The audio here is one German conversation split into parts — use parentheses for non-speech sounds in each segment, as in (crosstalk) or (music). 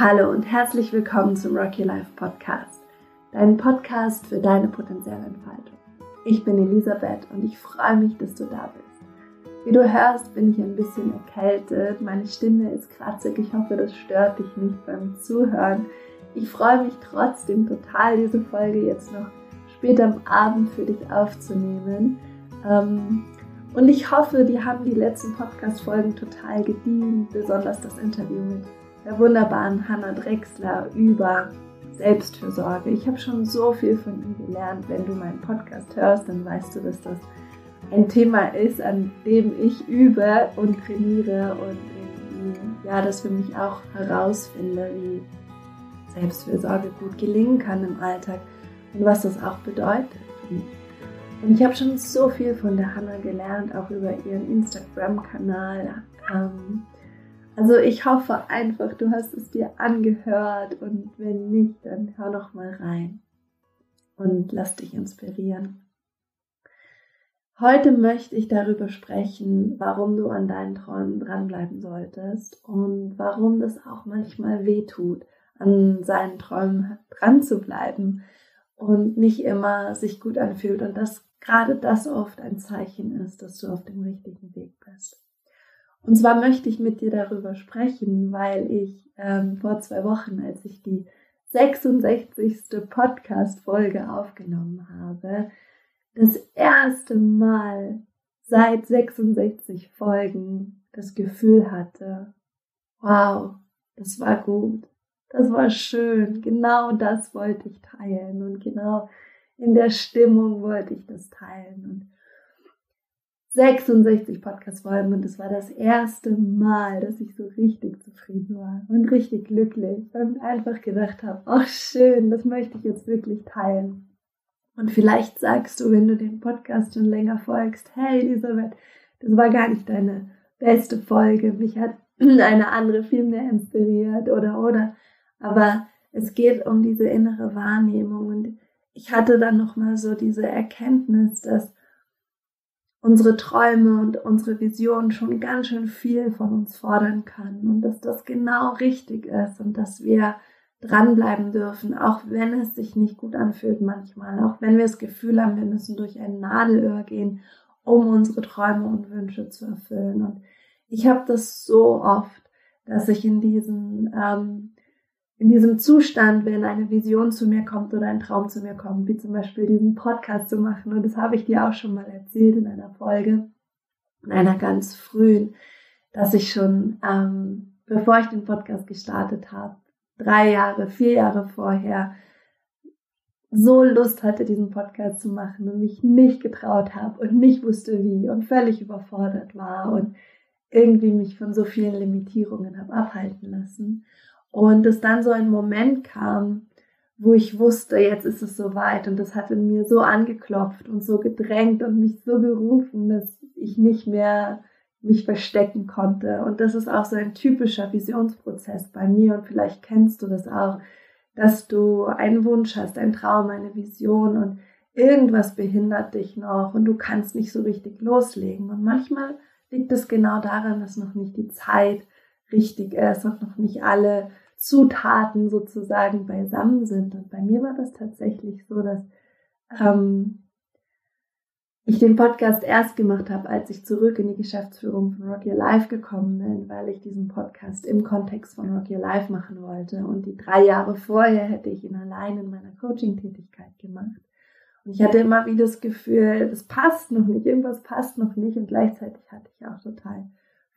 Hallo und herzlich willkommen zum Rocky Life Podcast, dein Podcast für deine potenzielle Entfaltung. Ich bin Elisabeth und ich freue mich, dass du da bist. Wie du hörst, bin ich ein bisschen erkältet, meine Stimme ist kratzig, ich hoffe, das stört dich nicht beim Zuhören. Ich freue mich trotzdem total, diese Folge jetzt noch später am Abend für dich aufzunehmen. Ähm, und ich hoffe, dir haben die letzten Podcast-Folgen total gedient, besonders das Interview mit der wunderbaren Hannah Drexler über Selbstfürsorge. Ich habe schon so viel von ihr gelernt. Wenn du meinen Podcast hörst, dann weißt du, dass das ein Thema ist, an dem ich übe und trainiere und ja, das für mich auch herausfinde, wie Selbstfürsorge gut gelingen kann im Alltag und was das auch bedeutet. Und ich habe schon so viel von der Hannah gelernt, auch über ihren Instagram-Kanal. Ähm, also ich hoffe einfach, du hast es dir angehört und wenn nicht, dann hör noch mal rein und lass dich inspirieren. Heute möchte ich darüber sprechen, warum du an deinen Träumen dranbleiben solltest und warum das auch manchmal weh tut, an seinen Träumen dran zu bleiben und nicht immer sich gut anfühlt und dass gerade das oft ein Zeichen ist, dass du auf dem richtigen Weg bist. Und zwar möchte ich mit dir darüber sprechen, weil ich ähm, vor zwei Wochen, als ich die 66. Podcast-Folge aufgenommen habe, das erste Mal seit 66 Folgen das Gefühl hatte, wow, das war gut, das war schön, genau das wollte ich teilen und genau in der Stimmung wollte ich das teilen und 66 Podcast-Folgen und es war das erste Mal, dass ich so richtig zufrieden war und richtig glücklich und einfach gedacht habe, ach schön, das möchte ich jetzt wirklich teilen. Und vielleicht sagst du, wenn du den Podcast schon länger folgst, hey Elisabeth, das war gar nicht deine beste Folge, mich hat (clears throat) eine andere viel mehr inspiriert oder oder. Aber es geht um diese innere Wahrnehmung und ich hatte dann nochmal so diese Erkenntnis, dass unsere Träume und unsere Visionen schon ganz schön viel von uns fordern kann und dass das genau richtig ist und dass wir dranbleiben dürfen, auch wenn es sich nicht gut anfühlt manchmal, auch wenn wir das Gefühl haben, wir müssen durch ein Nadelöhr gehen, um unsere Träume und Wünsche zu erfüllen. Und ich habe das so oft, dass ich in diesen ähm, in diesem Zustand, wenn eine Vision zu mir kommt oder ein Traum zu mir kommt, wie zum Beispiel diesen Podcast zu machen. Und das habe ich dir auch schon mal erzählt in einer Folge, in einer ganz frühen, dass ich schon, ähm, bevor ich den Podcast gestartet habe, drei Jahre, vier Jahre vorher, so Lust hatte, diesen Podcast zu machen und mich nicht getraut habe und nicht wusste wie und völlig überfordert war und irgendwie mich von so vielen Limitierungen habe abhalten lassen. Und es dann so ein Moment kam, wo ich wusste, jetzt ist es soweit. Und das hat in mir so angeklopft und so gedrängt und mich so gerufen, dass ich nicht mehr mich verstecken konnte. Und das ist auch so ein typischer Visionsprozess bei mir. Und vielleicht kennst du das auch, dass du einen Wunsch hast, einen Traum, eine Vision und irgendwas behindert dich noch und du kannst nicht so richtig loslegen. Und manchmal liegt es genau daran, dass noch nicht die Zeit richtig ist und noch nicht alle Zutaten sozusagen beisammen sind. Und bei mir war das tatsächlich so, dass ähm, ich den Podcast erst gemacht habe, als ich zurück in die Geschäftsführung von Rock Your Life gekommen bin, weil ich diesen Podcast im Kontext von Rock Your Life machen wollte. Und die drei Jahre vorher hätte ich ihn allein in meiner Coaching-Tätigkeit gemacht. Und ich hatte immer wieder das Gefühl, das passt noch nicht, irgendwas passt noch nicht. Und gleichzeitig hatte ich auch total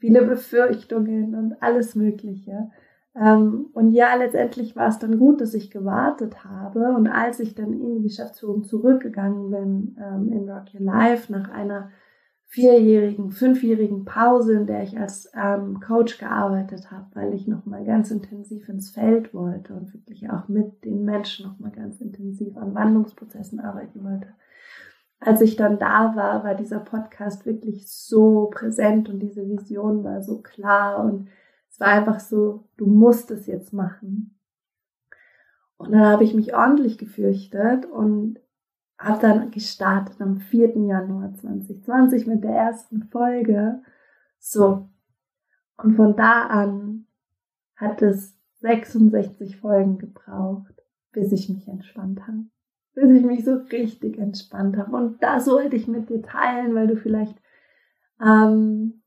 viele Befürchtungen und alles Mögliche. Ähm, und ja, letztendlich war es dann gut, dass ich gewartet habe. Und als ich dann in die Geschäftsführung zurückgegangen bin, ähm, in Rock Your Life, nach einer vierjährigen, fünfjährigen Pause, in der ich als ähm, Coach gearbeitet habe, weil ich nochmal ganz intensiv ins Feld wollte und wirklich auch mit den Menschen nochmal ganz intensiv an Wandlungsprozessen arbeiten wollte. Als ich dann da war, war dieser Podcast wirklich so präsent und diese Vision war so klar und es war einfach so, du musst es jetzt machen. Und dann habe ich mich ordentlich gefürchtet und habe dann gestartet am 4. Januar 2020 mit der ersten Folge. So. Und von da an hat es 66 Folgen gebraucht, bis ich mich entspannt habe. Bis ich mich so richtig entspannt habe. Und das wollte ich mit dir teilen, weil du vielleicht, ähm,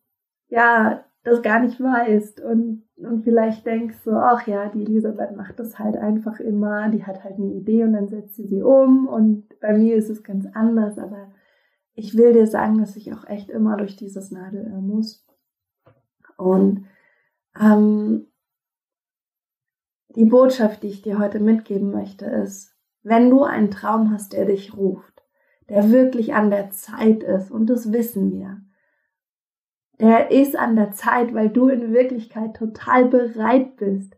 ja, das gar nicht weißt und, und vielleicht denkst so, ach ja, die Elisabeth macht das halt einfach immer, die hat halt eine Idee und dann setzt sie sie um und bei mir ist es ganz anders, aber ich will dir sagen, dass ich auch echt immer durch dieses Nadelöhr muss. Und ähm, die Botschaft, die ich dir heute mitgeben möchte, ist, wenn du einen Traum hast, der dich ruft, der wirklich an der Zeit ist, und das wissen wir, der ist an der Zeit, weil du in Wirklichkeit total bereit bist,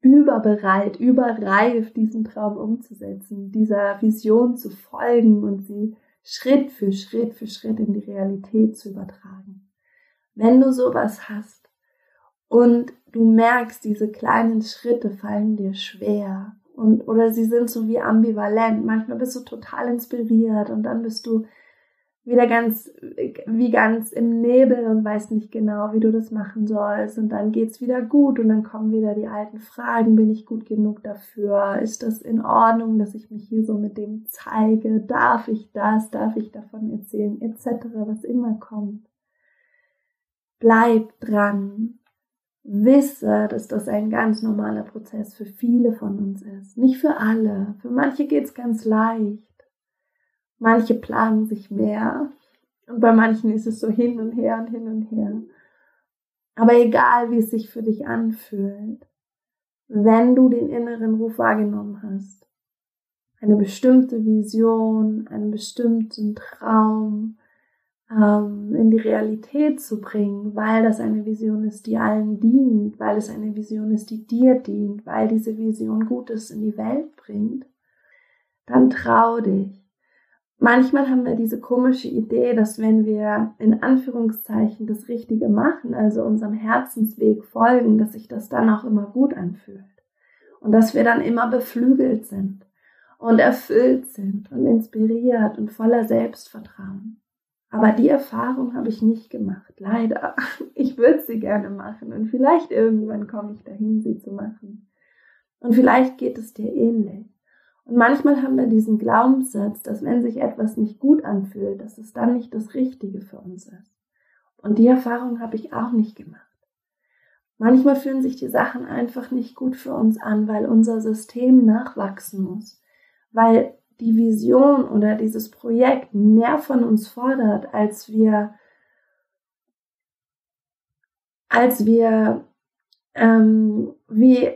überbereit, überreif, diesen Traum umzusetzen, dieser Vision zu folgen und sie Schritt für Schritt für Schritt in die Realität zu übertragen. Wenn du sowas hast und du merkst, diese kleinen Schritte fallen dir schwer und oder sie sind so wie ambivalent, manchmal bist du total inspiriert und dann bist du wieder ganz, wie ganz im Nebel und weißt nicht genau, wie du das machen sollst. Und dann geht's wieder gut und dann kommen wieder die alten Fragen. Bin ich gut genug dafür? Ist das in Ordnung, dass ich mich hier so mit dem zeige? Darf ich das? Darf ich davon erzählen? Etc., was immer kommt. Bleib dran. Wisse, dass das ein ganz normaler Prozess für viele von uns ist. Nicht für alle. Für manche geht's ganz leicht. Manche plagen sich mehr und bei manchen ist es so hin und her und hin und her. Aber egal, wie es sich für dich anfühlt, wenn du den inneren Ruf wahrgenommen hast, eine bestimmte Vision, einen bestimmten Traum ähm, in die Realität zu bringen, weil das eine Vision ist, die allen dient, weil es eine Vision ist, die dir dient, weil diese Vision Gutes in die Welt bringt, dann trau dich manchmal haben wir diese komische Idee, dass wenn wir in Anführungszeichen das Richtige machen, also unserem Herzensweg folgen, dass sich das dann auch immer gut anfühlt. Und dass wir dann immer beflügelt sind und erfüllt sind und inspiriert und voller Selbstvertrauen. Aber die Erfahrung habe ich nicht gemacht, leider. (laughs) Ich würde sie gerne machen und vielleicht irgendwann komme ich dahin, sie zu machen. Und vielleicht geht es dir ähnlich. Und manchmal haben wir diesen Glaubenssatz, dass wenn sich etwas nicht gut anfühlt, dass es dann nicht das Richtige für uns ist. Und die Erfahrung habe ich auch nicht gemacht. Manchmal fühlen sich die Sachen einfach nicht gut für uns an, weil unser System nachwachsen muss, weil die Vision oder dieses Projekt mehr von uns fordert, als wir, als wir, ähm, wie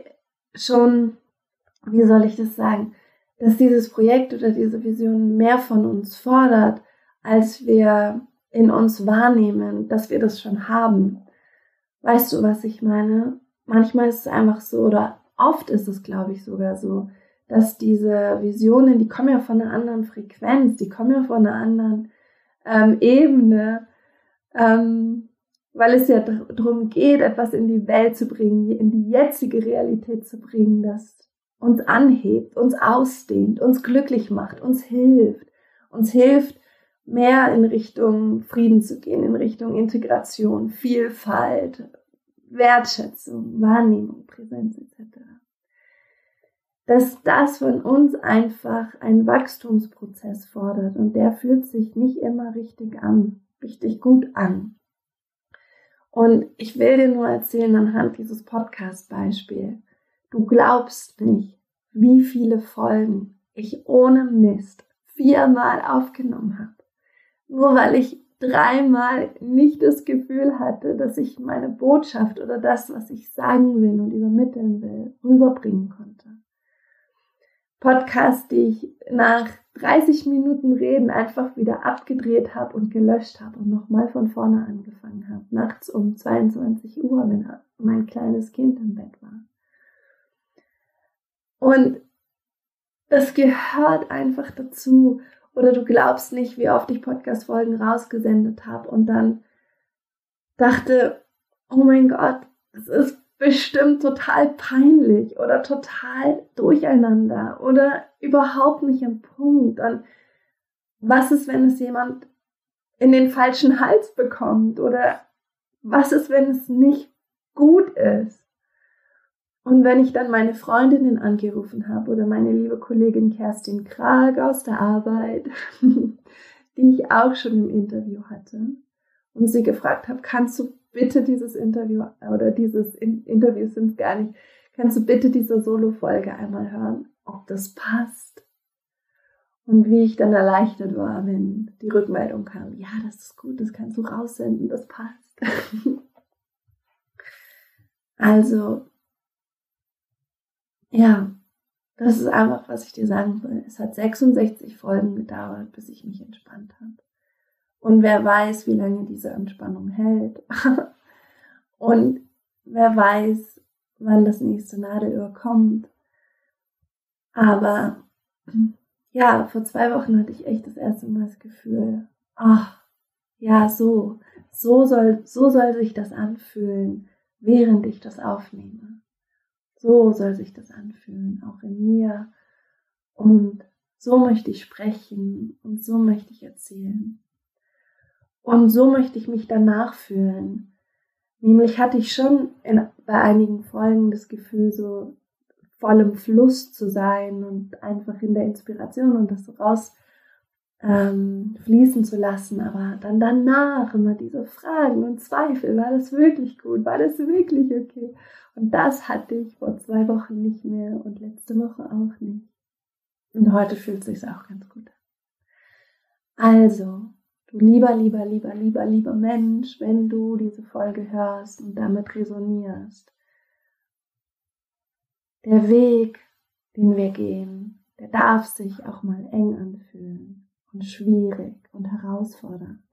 schon, wie soll ich das sagen, dass dieses Projekt oder diese Vision mehr von uns fordert, als wir in uns wahrnehmen, dass wir das schon haben. Weißt du, was ich meine? Manchmal ist es einfach so, oder oft ist es, glaube ich, sogar so, dass diese Visionen, die kommen ja von einer anderen Frequenz, die kommen ja von einer anderen ähm, Ebene, ähm, weil es ja darum geht, etwas in die Welt zu bringen, in die jetzige Realität zu bringen, dass uns anhebt, uns ausdehnt, uns glücklich macht, uns hilft, uns hilft, mehr in Richtung Frieden zu gehen, in Richtung Integration, Vielfalt, Wertschätzung, Wahrnehmung, Präsenz etc. Dass das von uns einfach einen Wachstumsprozess fordert und der fühlt sich nicht immer richtig an, richtig gut an. Und ich will dir nur erzählen anhand dieses Podcast-Beispiels, Du glaubst nicht, wie viele Folgen ich ohne Mist viermal aufgenommen habe. Nur weil ich dreimal nicht das Gefühl hatte, dass ich meine Botschaft oder das, was ich sagen will und übermitteln will, rüberbringen konnte. Podcast, die ich nach 30 Minuten Reden einfach wieder abgedreht habe und gelöscht habe und nochmal von vorne angefangen habe. Nachts um 22 Uhr, wenn mein kleines Kind im Bett war. Und das gehört einfach dazu. Oder du glaubst nicht, wie oft ich Podcast-Folgen rausgesendet habe und dann dachte, oh mein Gott, das ist bestimmt total peinlich oder total durcheinander oder überhaupt nicht im Punkt. Und was ist, wenn es jemand in den falschen Hals bekommt? Oder was ist, wenn es nicht gut ist? Und wenn ich dann meine Freundinnen angerufen habe oder meine liebe Kollegin Kerstin Krag aus der Arbeit, (laughs) die ich auch schon im Interview hatte, und sie gefragt habe, kannst du bitte dieses Interview oder dieses Interview sind gar nicht, kannst du bitte diese Solo-Folge einmal hören, ob das passt? Und wie ich dann erleichtert war, wenn die Rückmeldung kam, ja, das ist gut, das kannst du raussenden, das passt. (laughs) also, ja, das ist einfach, was ich dir sagen will. Es hat 66 Folgen gedauert, bis ich mich entspannt habe. Und wer weiß, wie lange diese Entspannung hält. (laughs) Und wer weiß, wann das nächste Nadelöhr kommt. Aber ja, vor zwei Wochen hatte ich echt das erste Mal das Gefühl, ach, ja, so, so soll, so soll sich das anfühlen, während ich das aufnehme. So soll sich das anfühlen, auch in mir. Und so möchte ich sprechen und so möchte ich erzählen. Und so möchte ich mich danach fühlen. Nämlich hatte ich schon in, bei einigen Folgen das Gefühl, so voll im Fluss zu sein und einfach in der Inspiration und das so raus ähm, fließen zu lassen, aber dann danach immer diese Fragen und Zweifel, war das wirklich gut, war das wirklich okay? Und das hatte ich vor zwei Wochen nicht mehr und letzte Woche auch nicht. Und heute fühlt es sich auch ganz gut an. Also, du lieber, lieber, lieber, lieber, lieber Mensch, wenn du diese Folge hörst und damit resonierst, der Weg, den wir gehen, der darf sich auch mal eng anfühlen und schwierig und herausfordernd,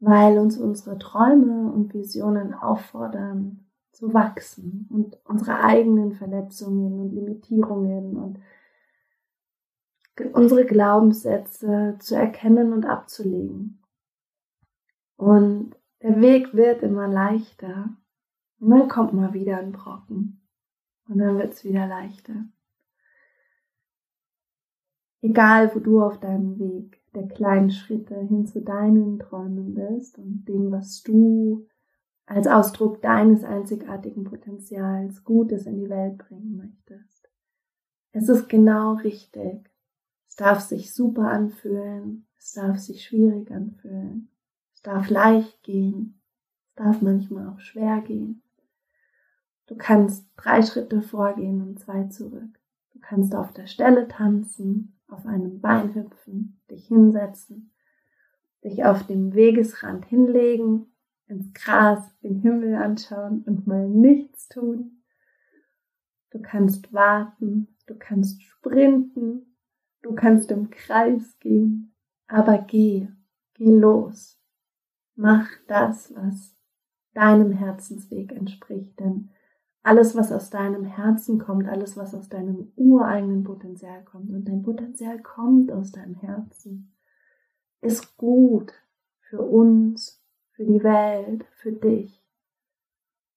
weil uns unsere Träume und Visionen auffordern zu wachsen und unsere eigenen Verletzungen und Limitierungen und unsere Glaubenssätze zu erkennen und abzulegen. Und der Weg wird immer leichter und dann kommt mal wieder ein Brocken. Und dann wird es wieder leichter. Egal, wo du auf deinem Weg der kleinen Schritte hin zu deinen Träumen bist und dem, was du als Ausdruck deines einzigartigen Potenzials Gutes in die Welt bringen möchtest. Es ist genau richtig. Es darf sich super anfühlen. Es darf sich schwierig anfühlen. Es darf leicht gehen. Es darf manchmal auch schwer gehen. Du kannst drei Schritte vorgehen und zwei zurück. Du kannst auf der Stelle tanzen, auf einem Bein hüpfen, dich hinsetzen, dich auf dem Wegesrand hinlegen, ins Gras, den Himmel anschauen und mal nichts tun. Du kannst warten, du kannst sprinten, du kannst im Kreis gehen, aber geh, geh los. Mach das, was deinem Herzensweg entspricht, denn alles, was aus deinem Herzen kommt, alles, was aus deinem ureigenen Potenzial kommt, und dein Potenzial kommt aus deinem Herzen, ist gut für uns, für die Welt, für dich.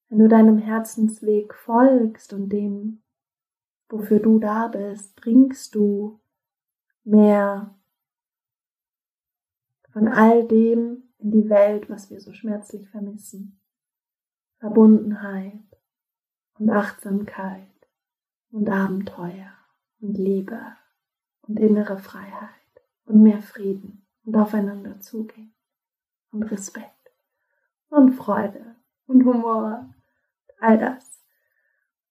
Wenn du deinem Herzensweg folgst und dem, wofür du da bist, bringst du mehr von all dem in die Welt, was wir so schmerzlich vermissen. Verbundenheit, und Achtsamkeit und Abenteuer und Liebe und innere Freiheit und mehr Frieden und aufeinander zugehen und Respekt und Freude und Humor, all das,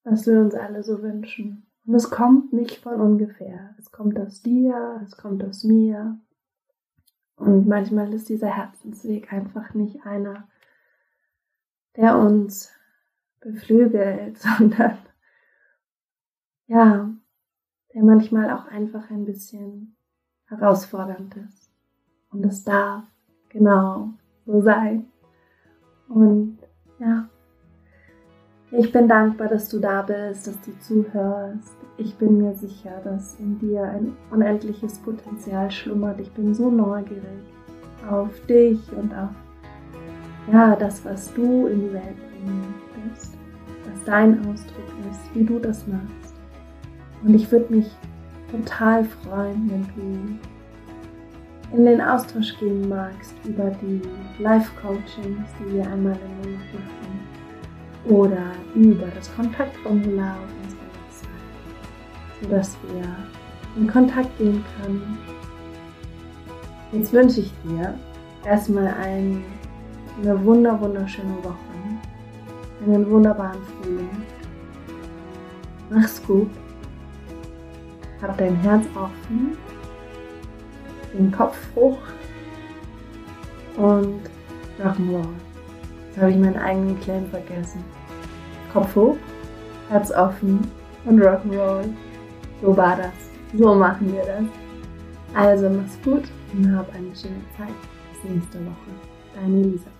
was wir uns alle so wünschen. Und es kommt nicht von ungefähr. Es kommt aus dir, es kommt aus mir. Und manchmal ist dieser Herzensweg einfach nicht einer, der uns beflügelt, (laughs) sondern ja, der manchmal auch einfach ein bisschen herausfordernd ist. Und es darf genau so sein. Und ja, ich bin dankbar, dass du da bist, dass du zuhörst. Ich bin mir sicher, dass in dir ein unendliches Potenzial schlummert. Ich bin so neugierig auf dich und auf ja, das, was du in die Welt bringen möchtest, was dein Ausdruck ist, wie du das machst. Und ich würde mich total freuen, wenn du in den Austausch gehen magst über die Live-Coachings, die wir einmal im Monat machen. Oder über das Kontaktformular auf unserer Website, sodass wir in Kontakt gehen können. Jetzt wünsche ich dir erstmal ein, eine wunder wunderschöne Woche, einen wunderbaren Frühling. Mach's gut, hab dein Herz offen, den Kopf hoch und Rock'n'Roll. Habe ich meinen eigenen Claim vergessen. Kopf hoch, Herz offen und Rock'n'Roll. So war das. So machen wir das. Also mach's gut und hab eine schöne Zeit. Bis nächste Woche. Deine Lisa.